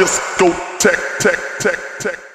disco tech tech tech tech tech.